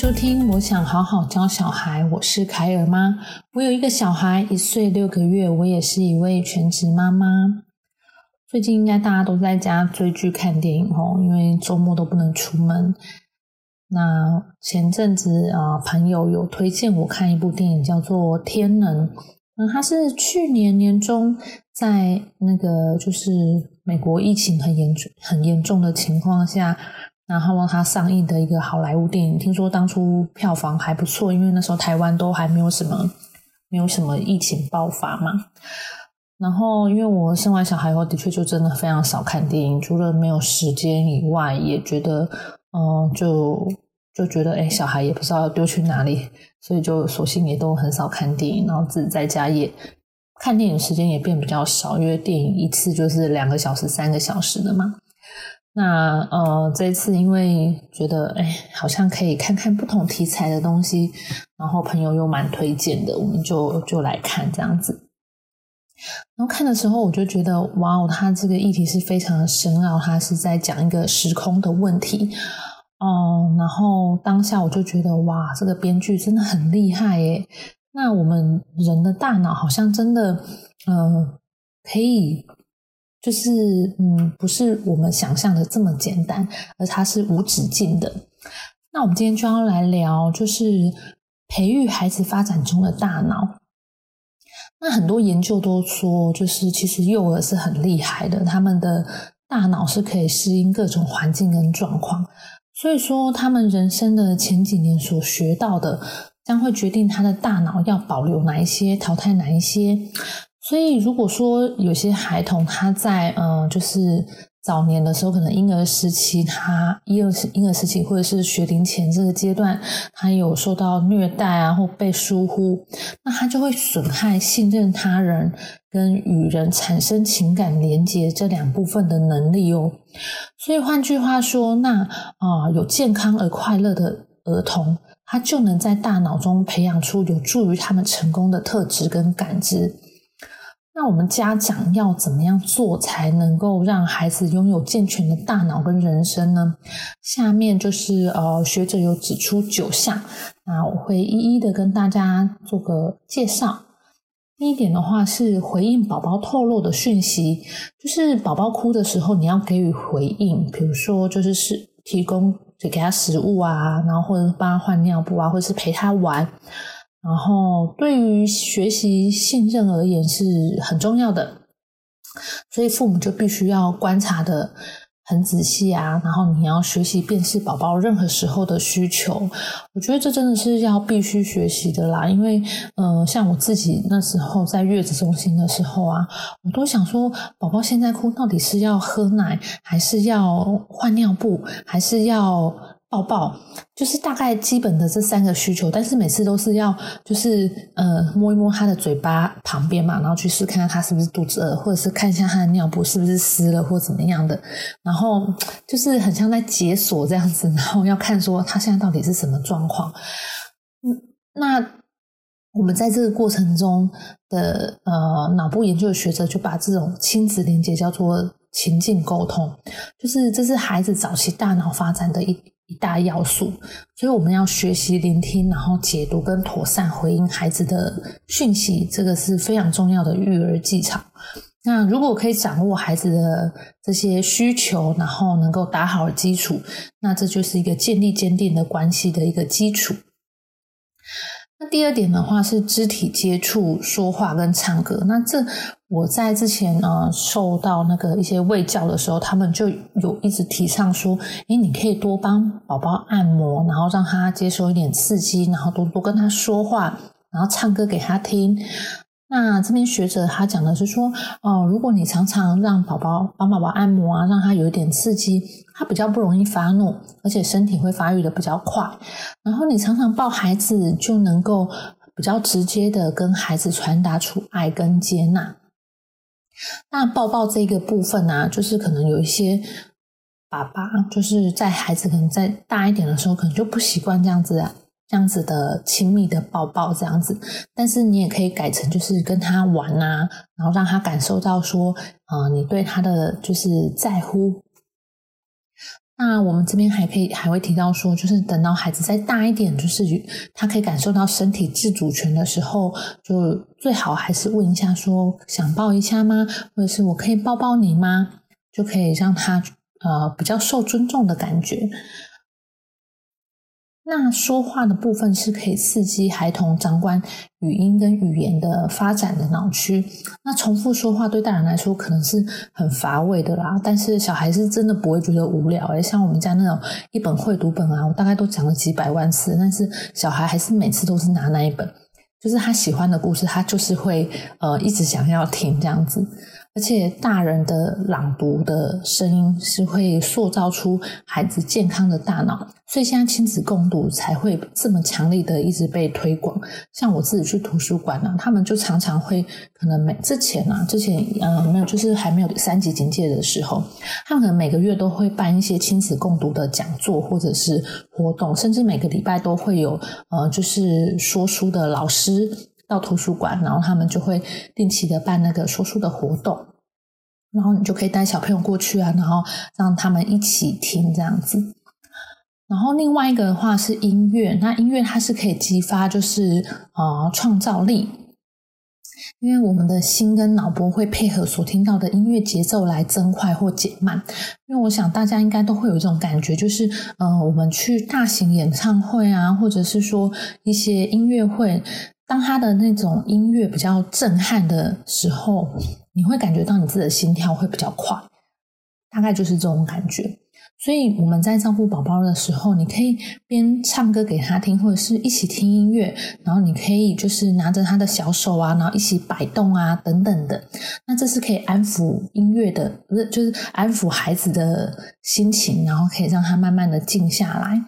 收听，我想好好教小孩。我是凯尔妈，我有一个小孩，一岁六个月，我也是一位全职妈妈。最近应该大家都在家追剧、看电影哦，因为周末都不能出门。那前阵子啊，朋友有推荐我看一部电影，叫做《天能》。嗯，它是去年年中在那个就是美国疫情很严重、很严重的情况下。然后它上映的一个好莱坞电影，听说当初票房还不错，因为那时候台湾都还没有什么没有什么疫情爆发嘛。然后因为我生完小孩后，的确就真的非常少看电影，除了没有时间以外，也觉得嗯，就就觉得哎，小孩也不知道要丢去哪里，所以就索性也都很少看电影，然后自己在家也看电影时间也变比较少，因为电影一次就是两个小时、三个小时的嘛。那呃，这次因为觉得哎，好像可以看看不同题材的东西，然后朋友又蛮推荐的，我们就就来看这样子。然后看的时候，我就觉得哇哦，他这个议题是非常的深奥，他是在讲一个时空的问题哦。然后当下我就觉得哇，这个编剧真的很厉害耶。那我们人的大脑好像真的呃可以。就是嗯，不是我们想象的这么简单，而它是无止境的。那我们今天就要来聊，就是培育孩子发展中的大脑。那很多研究都说，就是其实幼儿是很厉害的，他们的大脑是可以适应各种环境跟状况。所以说，他们人生的前几年所学到的，将会决定他的大脑要保留哪一些，淘汰哪一些。所以，如果说有些孩童他在嗯，就是早年的时候，可能婴儿时期，他婴儿时婴儿时期或者是学龄前这个阶段，他有受到虐待啊，或被疏忽，那他就会损害信任他人跟与人产生情感连接这两部分的能力哦。所以换句话说，那啊，有健康而快乐的儿童，他就能在大脑中培养出有助于他们成功的特质跟感知。那我们家长要怎么样做才能够让孩子拥有健全的大脑跟人生呢？下面就是呃，学者有指出九项，那我会一一的跟大家做个介绍。第一点的话是回应宝宝透露的讯息，就是宝宝哭的时候，你要给予回应，比如说就是是提供给给他食物啊，然后或者帮他换尿布啊，或者是陪他玩。然后，对于学习信任而言是很重要的，所以父母就必须要观察的很仔细啊。然后你要学习辨识宝宝任何时候的需求，我觉得这真的是要必须学习的啦。因为，嗯，像我自己那时候在月子中心的时候啊，我都想说，宝宝现在哭到底是要喝奶，还是要换尿布，还是要？抱抱就是大概基本的这三个需求，但是每次都是要就是呃摸一摸他的嘴巴旁边嘛，然后去试看看他是不是肚子饿，或者是看一下他的尿布是不是湿了或怎么样的，然后就是很像在解锁这样子，然后要看说他现在到底是什么状况。嗯，那我们在这个过程中的呃脑部研究的学者就把这种亲子连接叫做情境沟通，就是这是孩子早期大脑发展的一。一大要素，所以我们要学习聆听，然后解读跟妥善回应孩子的讯息，这个是非常重要的育儿技巧。那如果可以掌握孩子的这些需求，然后能够打好基础，那这就是一个建立坚定的关系的一个基础。那第二点的话是肢体接触、说话跟唱歌。那这我在之前呃受到那个一些喂教的时候，他们就有一直提倡说，诶，你可以多帮宝宝按摩，然后让他接受一点刺激，然后多多跟他说话，然后唱歌给他听。那这边学者他讲的是说，哦，如果你常常让宝宝帮宝宝按摩啊，让他有一点刺激，他比较不容易发怒，而且身体会发育的比较快。然后你常常抱孩子，就能够比较直接的跟孩子传达出爱跟接纳。那抱抱这个部分呢，就是可能有一些爸爸，就是在孩子可能在大一点的时候，可能就不习惯这样子啊。这样子的亲密的抱抱，这样子，但是你也可以改成就是跟他玩啊，然后让他感受到说，啊，你对他的就是在乎。那我们这边还可以还会提到说，就是等到孩子再大一点，就是他可以感受到身体自主权的时候，就最好还是问一下说，想抱一下吗？或者是我可以抱抱你吗？就可以让他呃比较受尊重的感觉。那说话的部分是可以刺激孩童掌管语音跟语言的发展的脑区。那重复说话对大人来说可能是很乏味的啦，但是小孩是真的不会觉得无聊诶像我们家那种一本绘读本啊，我大概都讲了几百万次，但是小孩还是每次都是拿那一本，就是他喜欢的故事，他就是会呃一直想要听这样子。而且大人的朗读的声音是会塑造出孩子健康的大脑，所以现在亲子共读才会这么强力的一直被推广。像我自己去图书馆呢，他们就常常会可能每之前啊，之前呃没有，就是还没有三级警戒的时候，他们可能每个月都会办一些亲子共读的讲座或者是活动，甚至每个礼拜都会有呃，就是说书的老师。到图书馆，然后他们就会定期的办那个说书的活动，然后你就可以带小朋友过去啊，然后让他们一起听这样子。然后另外一个的话是音乐，那音乐它是可以激发就是呃创造力，因为我们的心跟脑波会配合所听到的音乐节奏来增快或减慢。因为我想大家应该都会有一种感觉，就是呃我们去大型演唱会啊，或者是说一些音乐会。当他的那种音乐比较震撼的时候，你会感觉到你自己的心跳会比较快，大概就是这种感觉。所以我们在照顾宝宝的时候，你可以边唱歌给他听，或者是一起听音乐，然后你可以就是拿着他的小手啊，然后一起摆动啊，等等的。那这是可以安抚音乐的，不是就是安抚孩子的心情，然后可以让他慢慢的静下来。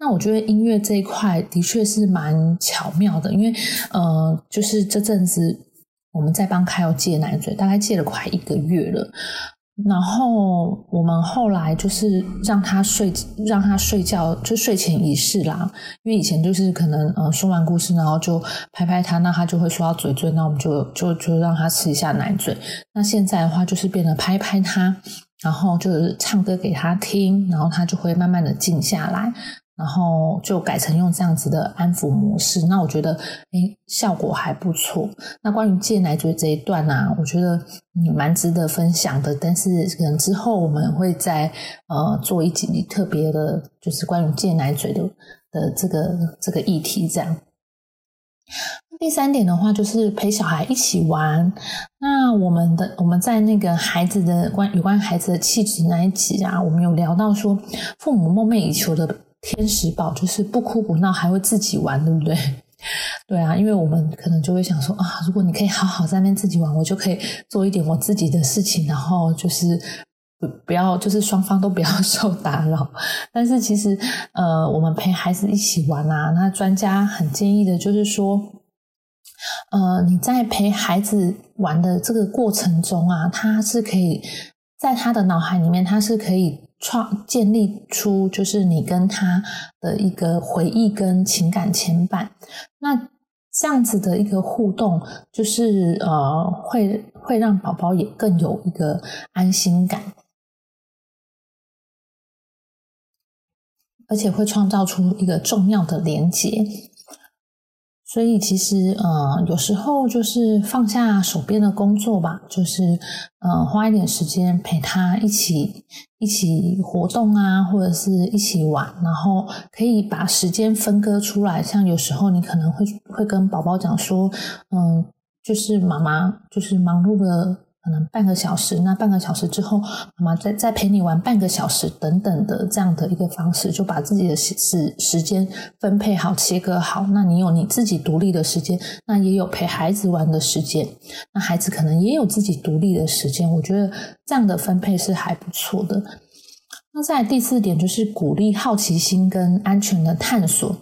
那我觉得音乐这一块的确是蛮巧妙的，因为呃，就是这阵子我们在帮凯友戒奶嘴，大概戒了快一个月了。然后我们后来就是让他睡，让他睡觉，就睡前仪式啦。因为以前就是可能呃说完故事，然后就拍拍他，那他就会说到嘴嘴，那我们就就就让他吃一下奶嘴。那现在的话就是变得拍拍他，然后就是唱歌给他听，然后他就会慢慢的静下来。然后就改成用这样子的安抚模式，那我觉得，哎，效果还不错。那关于戒奶嘴这一段呢，我觉得嗯蛮值得分享的。但是可能之后我们会再呃做一集特别的，就是关于戒奶嘴的的这个这个议题。这样，第三点的话就是陪小孩一起玩。那我们的我们在那个孩子的关有关孩子的气质那一集啊，我们有聊到说，父母梦寐以求的。天使宝就是不哭不闹，还会自己玩，对不对？对啊，因为我们可能就会想说啊，如果你可以好好在那边自己玩，我就可以做一点我自己的事情，然后就是不不要，就是双方都不要 受打扰。但是其实，呃，我们陪孩子一起玩啊，那专家很建议的就是说，呃，你在陪孩子玩的这个过程中啊，他是可以在他的脑海里面，他是可以。创建立出就是你跟他的一个回忆跟情感牵绊，那这样子的一个互动，就是呃，会会让宝宝也更有一个安心感，而且会创造出一个重要的连接。所以其实，呃，有时候就是放下手边的工作吧，就是呃，花一点时间陪他一起一起活动啊，或者是一起玩，然后可以把时间分割出来。像有时候你可能会会跟宝宝讲说，嗯，就是妈妈就是忙碌的。可能半个小时，那半个小时之后，妈妈再再陪你玩半个小时，等等的这样的一个方式，就把自己的时时间分配好、切割好。那你有你自己独立的时间，那也有陪孩子玩的时间，那孩子可能也有自己独立的时间。我觉得这样的分配是还不错的。那在第四点就是鼓励好奇心跟安全的探索。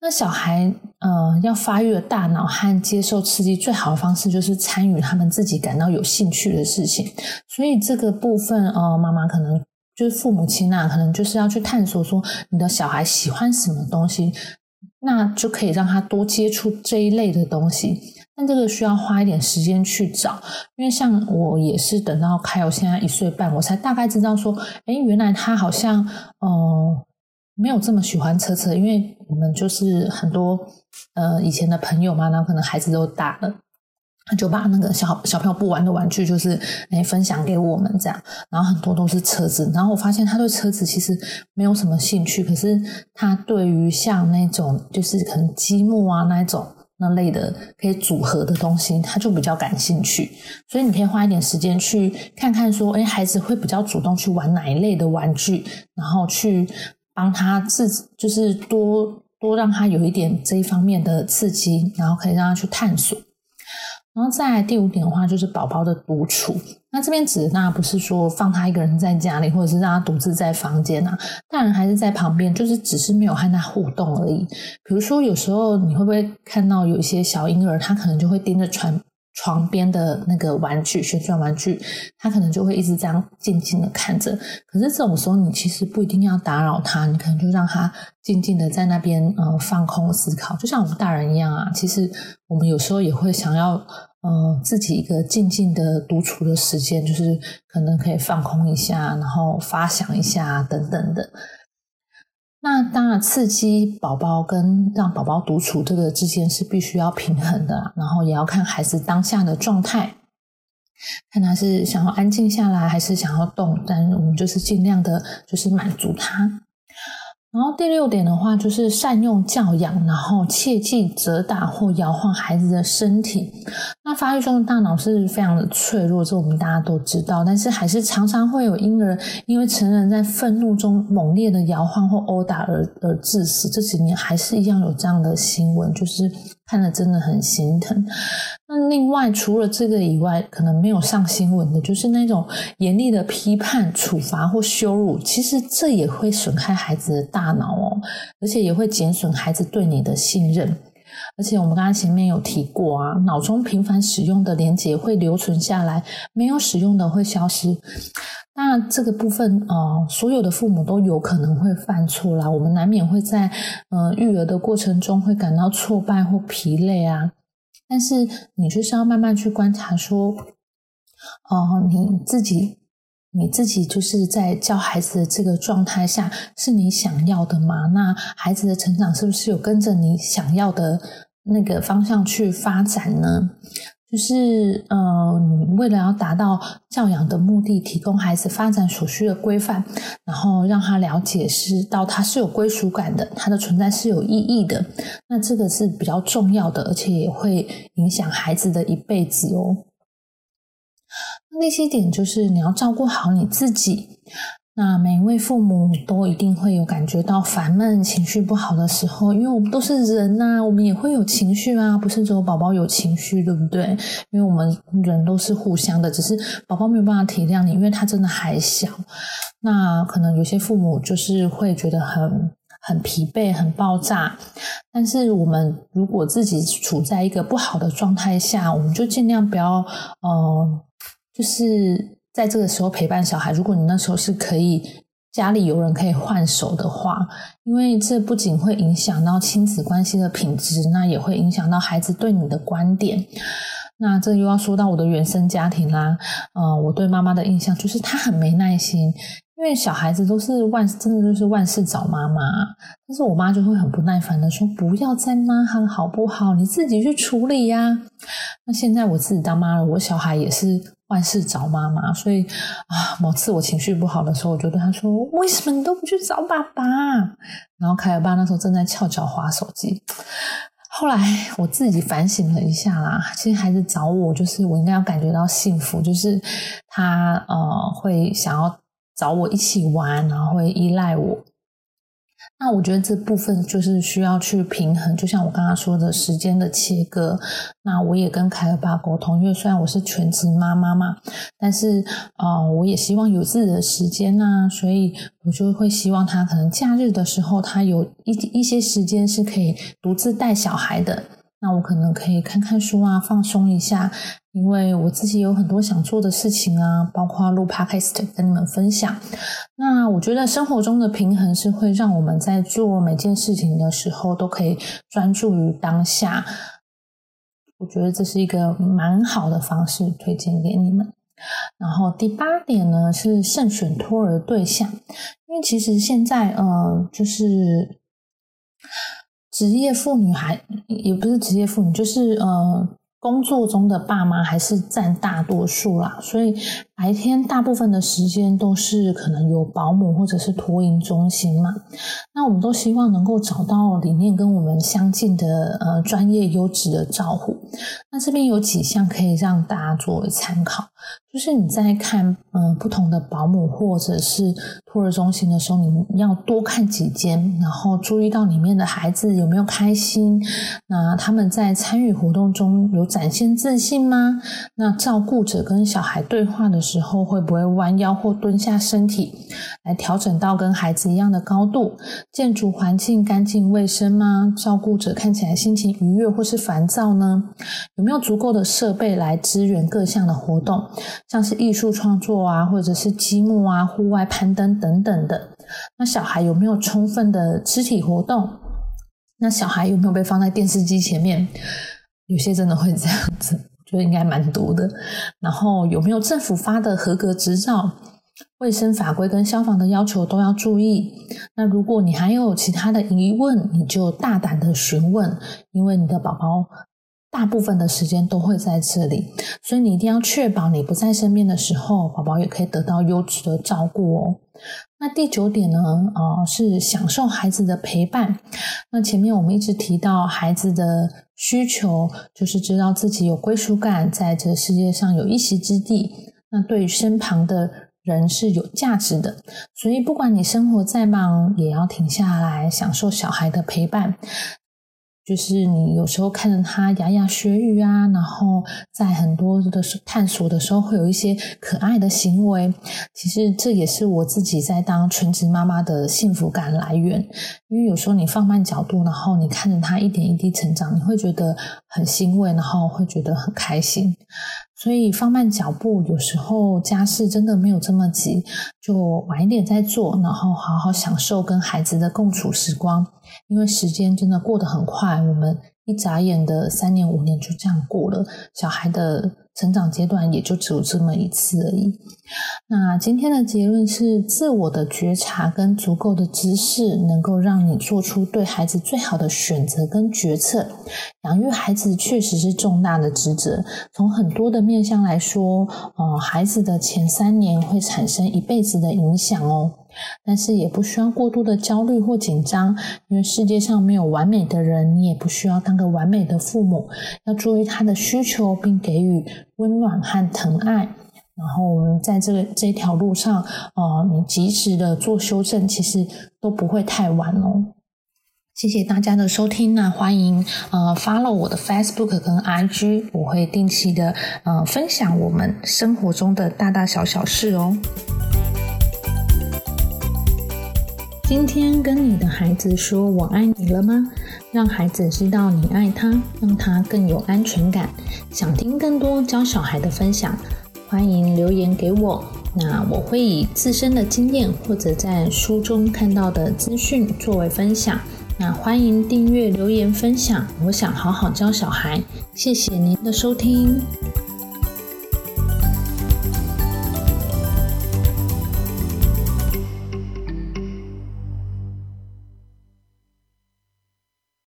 那小孩呃要发育的大脑和接受刺激最好的方式就是参与他们自己感到有兴趣的事情，所以这个部分呃妈妈可能就是父母亲啊，可能就是要去探索说你的小孩喜欢什么东西，那就可以让他多接触这一类的东西。但这个需要花一点时间去找，因为像我也是等到凯友现在一岁半，我才大概知道说，哎，原来他好像呃没有这么喜欢车车，因为我们就是很多呃以前的朋友嘛，然后可能孩子都大了，他就把那个小小朋友不玩的玩具，就是哎分享给我们这样，然后很多都是车子，然后我发现他对车子其实没有什么兴趣，可是他对于像那种就是可能积木啊那一种。那类的可以组合的东西，他就比较感兴趣，所以你可以花一点时间去看看，说，哎，孩子会比较主动去玩哪一类的玩具，然后去帮他自，就是多多让他有一点这一方面的刺激，然后可以让他去探索。然后再第五点的话，就是宝宝的独处。那这边指的当然不是说放他一个人在家里，或者是让他独自在房间啊，大人还是在旁边，就是只是没有和他互动而已。比如说，有时候你会不会看到有一些小婴儿，他可能就会盯着床床边的那个玩具，旋转玩具，他可能就会一直这样静静的看着。可是这种时候，你其实不一定要打扰他，你可能就让他静静的在那边呃放空思考，就像我们大人一样啊。其实我们有时候也会想要。呃，自己一个静静的独处的时间，就是可能可以放空一下，然后发想一下等等的。那当然，刺激宝宝跟让宝宝独处这个之间是必须要平衡的，然后也要看孩子当下的状态，看他是想要安静下来，还是想要动。但我们就是尽量的，就是满足他。然后第六点的话，就是善用教养，然后切忌责打或摇晃孩子的身体。那发育中的大脑是非常的脆弱，这我们大家都知道。但是还是常常会有婴儿因为成人在愤怒中猛烈的摇晃或殴打而而致死。这几年还是一样有这样的新闻，就是看了真的很心疼。那另外除了这个以外，可能没有上新闻的，就是那种严厉的批判、处罚或羞辱，其实这也会损害孩子的大脑哦，而且也会减损孩子对你的信任。而且我们刚刚前面有提过啊，脑中频繁使用的连接会留存下来，没有使用的会消失。那这个部分啊，所有的父母都有可能会犯错啦，我们难免会在呃育儿的过程中会感到挫败或疲累啊。但是你就是要慢慢去观察，说，哦，你自己，你自己就是在教孩子的这个状态下，是你想要的吗？那孩子的成长是不是有跟着你想要的那个方向去发展呢？就是，呃，你为了要达到教养的目的，提供孩子发展所需的规范，然后让他了解是到他是有归属感的，他的存在是有意义的，那这个是比较重要的，而且也会影响孩子的一辈子哦。第七点就是你要照顾好你自己。那每一位父母都一定会有感觉到烦闷、情绪不好的时候，因为我们都是人呐，我们也会有情绪啊，不是只有宝宝有情绪，对不对？因为我们人都是互相的，只是宝宝没有办法体谅你，因为他真的还小。那可能有些父母就是会觉得很很疲惫、很爆炸，但是我们如果自己处在一个不好的状态下，我们就尽量不要，呃，就是。在这个时候陪伴小孩，如果你那时候是可以家里有人可以换手的话，因为这不仅会影响到亲子关系的品质，那也会影响到孩子对你的观点。那这又要说到我的原生家庭啦，呃，我对妈妈的印象就是她很没耐心，因为小孩子都是万真的就是万事找妈妈，但是我妈就会很不耐烦的说：“不要再骂他好不好？你自己去处理呀。”那现在我自己当妈了，我小孩也是。万事找妈妈，所以啊，某次我情绪不好的时候，我就对他说：“为什么你都不去找爸爸？”然后凯尔爸那时候正在翘脚划手机。后来我自己反省了一下啦，其实孩子找我，就是我应该要感觉到幸福，就是他呃会想要找我一起玩，然后会依赖我。那我觉得这部分就是需要去平衡，就像我刚刚说的时间的切割。那我也跟凯尔巴沟通，因为虽然我是全职妈妈嘛，但是啊，我也希望有自己的时间呐，所以我就会希望他可能假日的时候，他有一一些时间是可以独自带小孩的。那我可能可以看看书啊，放松一下，因为我自己有很多想做的事情啊，包括录 podcast 跟你们分享。那我觉得生活中的平衡是会让我们在做每件事情的时候都可以专注于当下。我觉得这是一个蛮好的方式，推荐给你们。然后第八点呢是慎选托儿对象，因为其实现在呃就是职业妇女还也不是职业妇女，就是呃工作中的爸妈还是占大多数啦，所以。白天大部分的时间都是可能有保姆或者是托婴中心嘛，那我们都希望能够找到理念跟我们相近的呃专业优质的照护。那这边有几项可以让大家作为参考，就是你在看嗯不同的保姆或者是托儿中心的时候，你要多看几间，然后注意到里面的孩子有没有开心，那他们在参与活动中有展现自信吗？那照顾者跟小孩对话的时，时候会不会弯腰或蹲下身体来调整到跟孩子一样的高度？建筑环境干净卫生吗？照顾者看起来心情愉悦或是烦躁呢？有没有足够的设备来支援各项的活动，像是艺术创作啊，或者是积木啊、户外攀登等等的？那小孩有没有充分的肢体活动？那小孩有没有被放在电视机前面？有些真的会这样子。就应该蛮多的，然后有没有政府发的合格执照？卫生法规跟消防的要求都要注意。那如果你还有其他的疑问，你就大胆的询问，因为你的宝宝大部分的时间都会在这里，所以你一定要确保你不在身边的时候，宝宝也可以得到优质的照顾哦。那第九点呢？啊，是享受孩子的陪伴。那前面我们一直提到孩子的需求，就是知道自己有归属感，在这个世界上有一席之地。那对于身旁的人是有价值的。所以不管你生活再忙，也要停下来享受小孩的陪伴。就是你有时候看着他牙牙学语啊，然后在很多的探索的时候，会有一些可爱的行为。其实这也是我自己在当全职妈妈的幸福感来源。因为有时候你放慢角度，然后你看着他一点一滴成长，你会觉得很欣慰，然后会觉得很开心。所以放慢脚步，有时候家事真的没有这么急，就晚一点再做，然后好好享受跟孩子的共处时光。因为时间真的过得很快，我们一眨眼的三年五年就这样过了，小孩的。成长阶段也就只有这么一次而已。那今天的结论是：自我的觉察跟足够的知识，能够让你做出对孩子最好的选择跟决策。养育孩子确实是重大的职责，从很多的面向来说，呃，孩子的前三年会产生一辈子的影响哦。但是也不需要过度的焦虑或紧张，因为世界上没有完美的人，你也不需要当个完美的父母。要注意他的需求，并给予温暖和疼爱。然后我们在这个这条路上，呃，你及时的做修正，其实都不会太晚哦。谢谢大家的收听，那欢迎呃 follow 我的 Facebook 跟 IG，我会定期的呃分享我们生活中的大大小小事哦。今天跟你的孩子说我爱你了吗？让孩子知道你爱他，让他更有安全感。想听更多教小孩的分享，欢迎留言给我。那我会以自身的经验或者在书中看到的资讯作为分享。那欢迎订阅、留言、分享。我想好好教小孩。谢谢您的收听。